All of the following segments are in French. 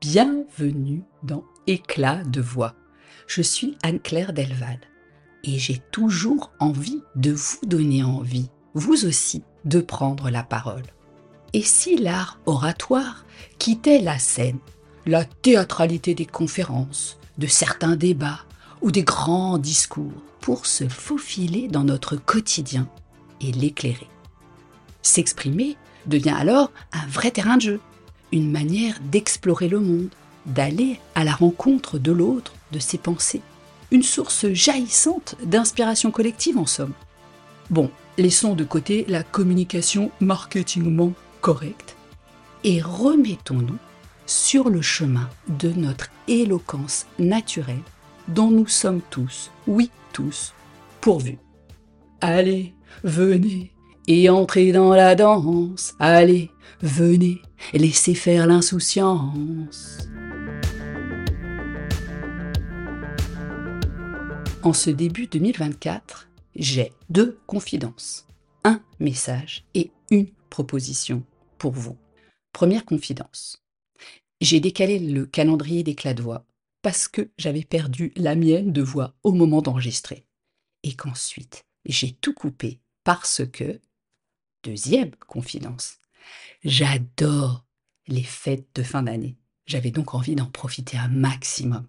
Bienvenue dans Éclat de voix. Je suis Anne-Claire Delval et j'ai toujours envie de vous donner envie, vous aussi, de prendre la parole. Et si l'art oratoire quittait la scène, la théâtralité des conférences, de certains débats ou des grands discours pour se faufiler dans notre quotidien et l'éclairer S'exprimer devient alors un vrai terrain de jeu une manière d'explorer le monde, d'aller à la rencontre de l'autre, de ses pensées, une source jaillissante d'inspiration collective en somme. Bon, laissons de côté la communication marketingement correcte et remettons-nous sur le chemin de notre éloquence naturelle dont nous sommes tous, oui tous, pourvus. Allez, venez, et entrez dans la danse. Allez, venez, laissez faire l'insouciance. En ce début 2024, j'ai deux confidences, un message et une proposition pour vous. Première confidence. J'ai décalé le calendrier d'éclat de voix parce que j'avais perdu la mienne de voix au moment d'enregistrer. Et qu'ensuite, j'ai tout coupé parce que Deuxième confidence. J'adore les fêtes de fin d'année. J'avais donc envie d'en profiter un maximum.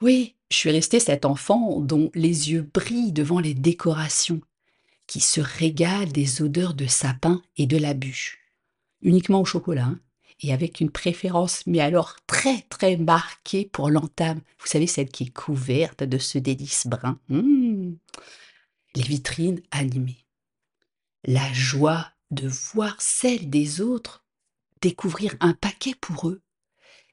Oui, je suis restée cet enfant dont les yeux brillent devant les décorations, qui se régale des odeurs de sapin et de la bûche. Uniquement au chocolat, hein, et avec une préférence, mais alors très très marquée pour l'entame. Vous savez, celle qui est couverte de ce délice brun. Mmh. Les vitrines animées la joie de voir celle des autres, découvrir un paquet pour eux,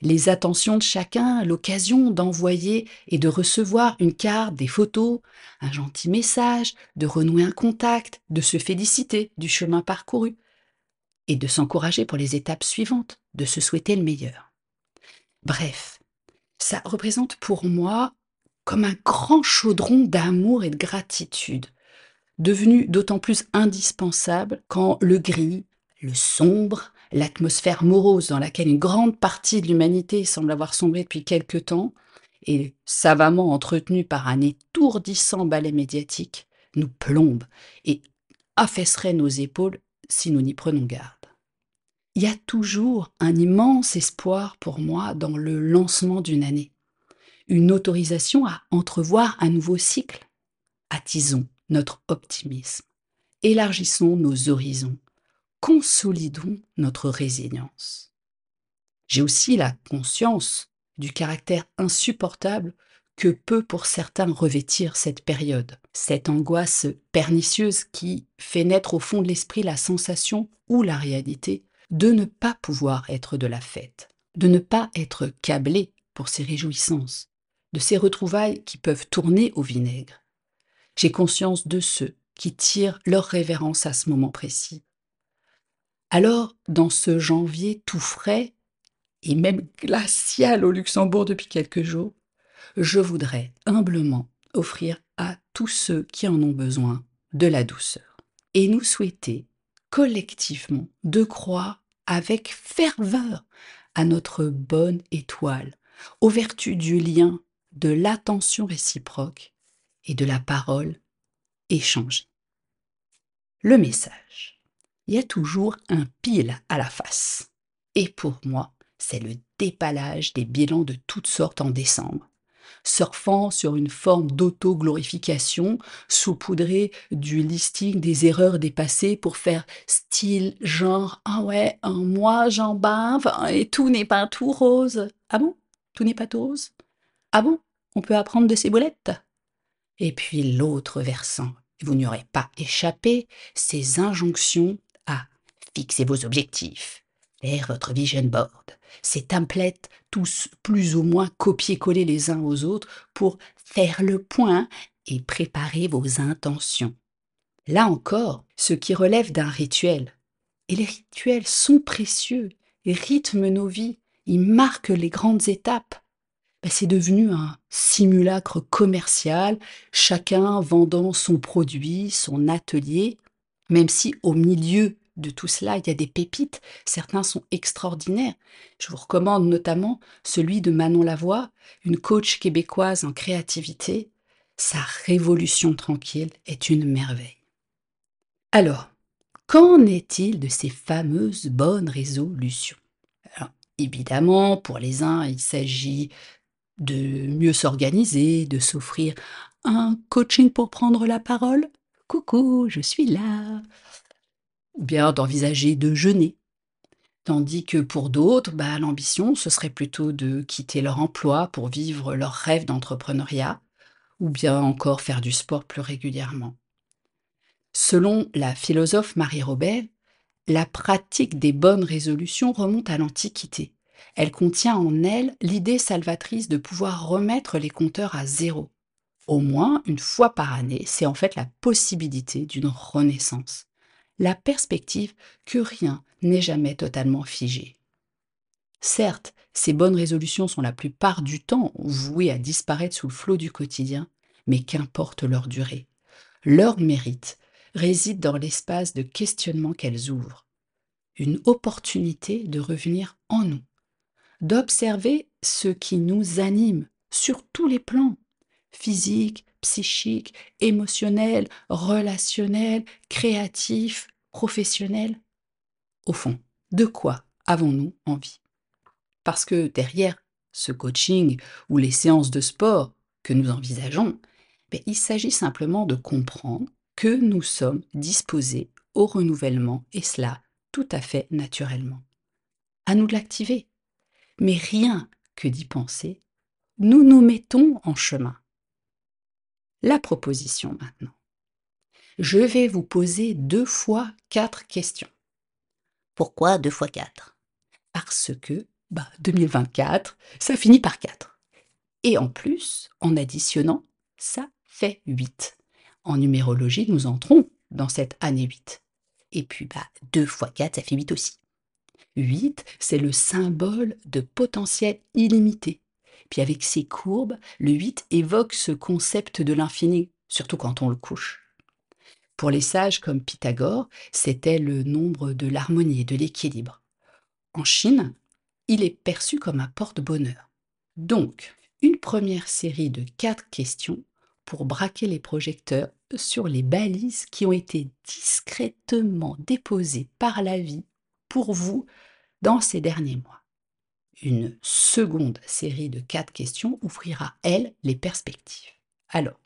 les attentions de chacun, l'occasion d'envoyer et de recevoir une carte, des photos, un gentil message, de renouer un contact, de se féliciter du chemin parcouru et de s'encourager pour les étapes suivantes, de se souhaiter le meilleur. Bref, ça représente pour moi comme un grand chaudron d'amour et de gratitude devenu d'autant plus indispensable quand le gris, le sombre, l'atmosphère morose dans laquelle une grande partie de l'humanité semble avoir sombré depuis quelque temps, et savamment entretenue par un étourdissant balai médiatique, nous plombe et affaisserait nos épaules si nous n'y prenons garde. Il y a toujours un immense espoir pour moi dans le lancement d'une année, une autorisation à entrevoir un nouveau cycle. Attisons notre optimisme, élargissons nos horizons, consolidons notre résilience. J'ai aussi la conscience du caractère insupportable que peut pour certains revêtir cette période, cette angoisse pernicieuse qui fait naître au fond de l'esprit la sensation ou la réalité de ne pas pouvoir être de la fête, de ne pas être câblé pour ces réjouissances, de ces retrouvailles qui peuvent tourner au vinaigre, j'ai conscience de ceux qui tirent leur révérence à ce moment précis. Alors, dans ce janvier tout frais, et même glacial au Luxembourg depuis quelques jours, je voudrais humblement offrir à tous ceux qui en ont besoin de la douceur et nous souhaiter collectivement de croire avec ferveur à notre bonne étoile, aux vertus du lien, de l'attention réciproque et de la parole échangée. Le message. Il y a toujours un pile à la face. Et pour moi, c'est le dépalage des bilans de toutes sortes en décembre. Surfant sur une forme d'auto-glorification, saupoudré du listing des erreurs dépassées pour faire style genre Ah ouais, moi j'en bave et tout n'est pas tout rose. Ah bon? Tout n'est pas tout rose? Ah bon? On peut apprendre de ces boulettes? Et puis l'autre versant, vous n'y aurez pas échappé, ces injonctions à fixer vos objectifs, faire votre vision board, ces templates tous plus ou moins copier-coller les uns aux autres pour faire le point et préparer vos intentions. Là encore, ce qui relève d'un rituel. Et les rituels sont précieux, ils rythment nos vies, ils marquent les grandes étapes. Ben, c'est devenu un simulacre commercial, chacun vendant son produit, son atelier, même si au milieu de tout cela, il y a des pépites, certains sont extraordinaires. Je vous recommande notamment celui de Manon Lavoie, une coach québécoise en créativité. Sa révolution tranquille est une merveille. Alors, qu'en est-il de ces fameuses bonnes résolutions? Évidemment, pour les uns, il s'agit de mieux s'organiser, de s'offrir un coaching pour prendre la parole. Coucou, je suis là. Ou bien d'envisager de jeûner. Tandis que pour d'autres, bah, l'ambition, ce serait plutôt de quitter leur emploi pour vivre leur rêve d'entrepreneuriat, ou bien encore faire du sport plus régulièrement. Selon la philosophe Marie Robert, la pratique des bonnes résolutions remonte à l'Antiquité. Elle contient en elle l'idée salvatrice de pouvoir remettre les compteurs à zéro. Au moins une fois par année, c'est en fait la possibilité d'une renaissance. La perspective que rien n'est jamais totalement figé. Certes, ces bonnes résolutions sont la plupart du temps vouées à disparaître sous le flot du quotidien, mais qu'importe leur durée. Leur mérite réside dans l'espace de questionnement qu'elles ouvrent. Une opportunité de revenir en nous, d'observer ce qui nous anime sur tous les plans, physique, psychique, émotionnel, relationnel, créatif, professionnel. Au fond, de quoi avons-nous envie? Parce que derrière ce coaching ou les séances de sport que nous envisageons, ben, il s'agit simplement de comprendre que nous sommes disposés au renouvellement et cela tout à fait naturellement. À nous de l'activer. Mais rien que d'y penser, nous nous mettons en chemin. La proposition maintenant. Je vais vous poser deux fois quatre questions. Pourquoi deux fois quatre? Parce que bah, 2024, ça finit par 4. Et en plus, en additionnant, ça fait 8. En numérologie, nous entrons dans cette année 8. Et puis, bah, 2 fois 4, ça fait 8 aussi. 8, c'est le symbole de potentiel illimité. Puis avec ces courbes, le 8 évoque ce concept de l'infini, surtout quand on le couche. Pour les sages comme Pythagore, c'était le nombre de l'harmonie et de l'équilibre. En Chine, il est perçu comme un porte-bonheur. Donc, une première série de quatre questions pour braquer les projecteurs sur les balises qui ont été discrètement déposées par la vie pour vous dans ces derniers mois. Une seconde série de quatre questions ouvrira, elle, les perspectives. Alors,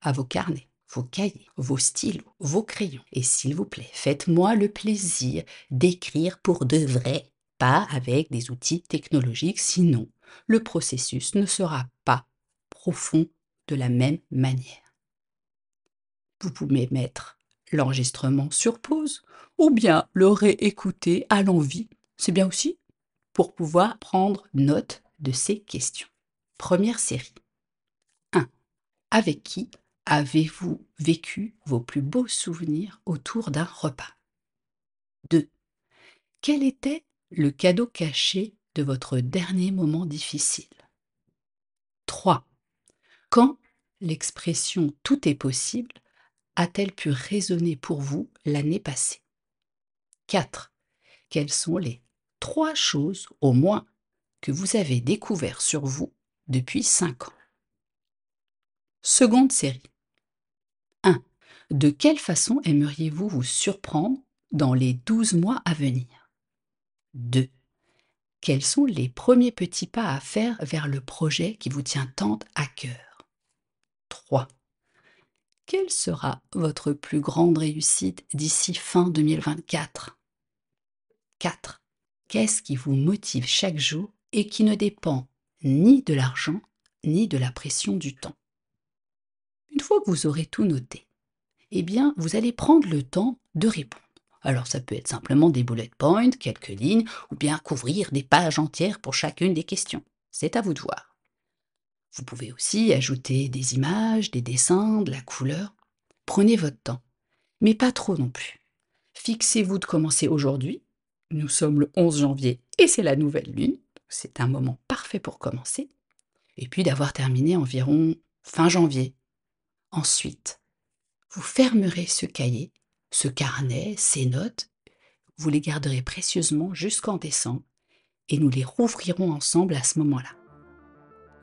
à vos carnets, vos cahiers, vos stylos, vos crayons, et s'il vous plaît, faites-moi le plaisir d'écrire pour de vrai, pas avec des outils technologiques, sinon le processus ne sera pas profond de la même manière. Vous pouvez mettre l'enregistrement sur pause ou bien le réécouter à l'envie. C'est bien aussi pour pouvoir prendre note de ces questions. Première série. 1. Avec qui avez-vous vécu vos plus beaux souvenirs autour d'un repas? 2. Quel était le cadeau caché de votre dernier moment difficile? 3. Quand l'expression tout est possible a-t-elle pu résonner pour vous l'année passée? 4. Quelles sont les trois choses au moins que vous avez découvert sur vous depuis 5 ans? Seconde série. 1. De quelle façon aimeriez-vous vous surprendre dans les 12 mois à venir? 2. Quels sont les premiers petits pas à faire vers le projet qui vous tient tant à cœur? 3. Quelle sera votre plus grande réussite d'ici fin 2024 4. Qu'est-ce qui vous motive chaque jour et qui ne dépend ni de l'argent ni de la pression du temps? Une fois que vous aurez tout noté, eh bien, vous allez prendre le temps de répondre. Alors ça peut être simplement des bullet points, quelques lignes, ou bien couvrir des pages entières pour chacune des questions. C'est à vous de voir. Vous pouvez aussi ajouter des images, des dessins, de la couleur. Prenez votre temps, mais pas trop non plus. Fixez-vous de commencer aujourd'hui. Nous sommes le 11 janvier et c'est la nouvelle lune. C'est un moment parfait pour commencer. Et puis d'avoir terminé environ fin janvier. Ensuite, vous fermerez ce cahier ce carnet, ces notes, vous les garderez précieusement jusqu'en décembre et nous les rouvrirons ensemble à ce moment-là.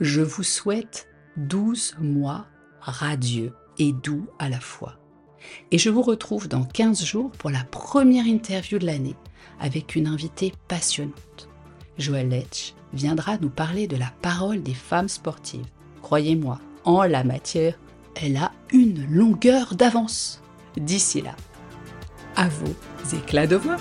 Je vous souhaite 12 mois radieux et doux à la fois. Et je vous retrouve dans 15 jours pour la première interview de l'année avec une invitée passionnante. Joël Letch viendra nous parler de la parole des femmes sportives. Croyez-moi, en la matière, elle a une longueur d'avance. D'ici là, à vos éclats de voix.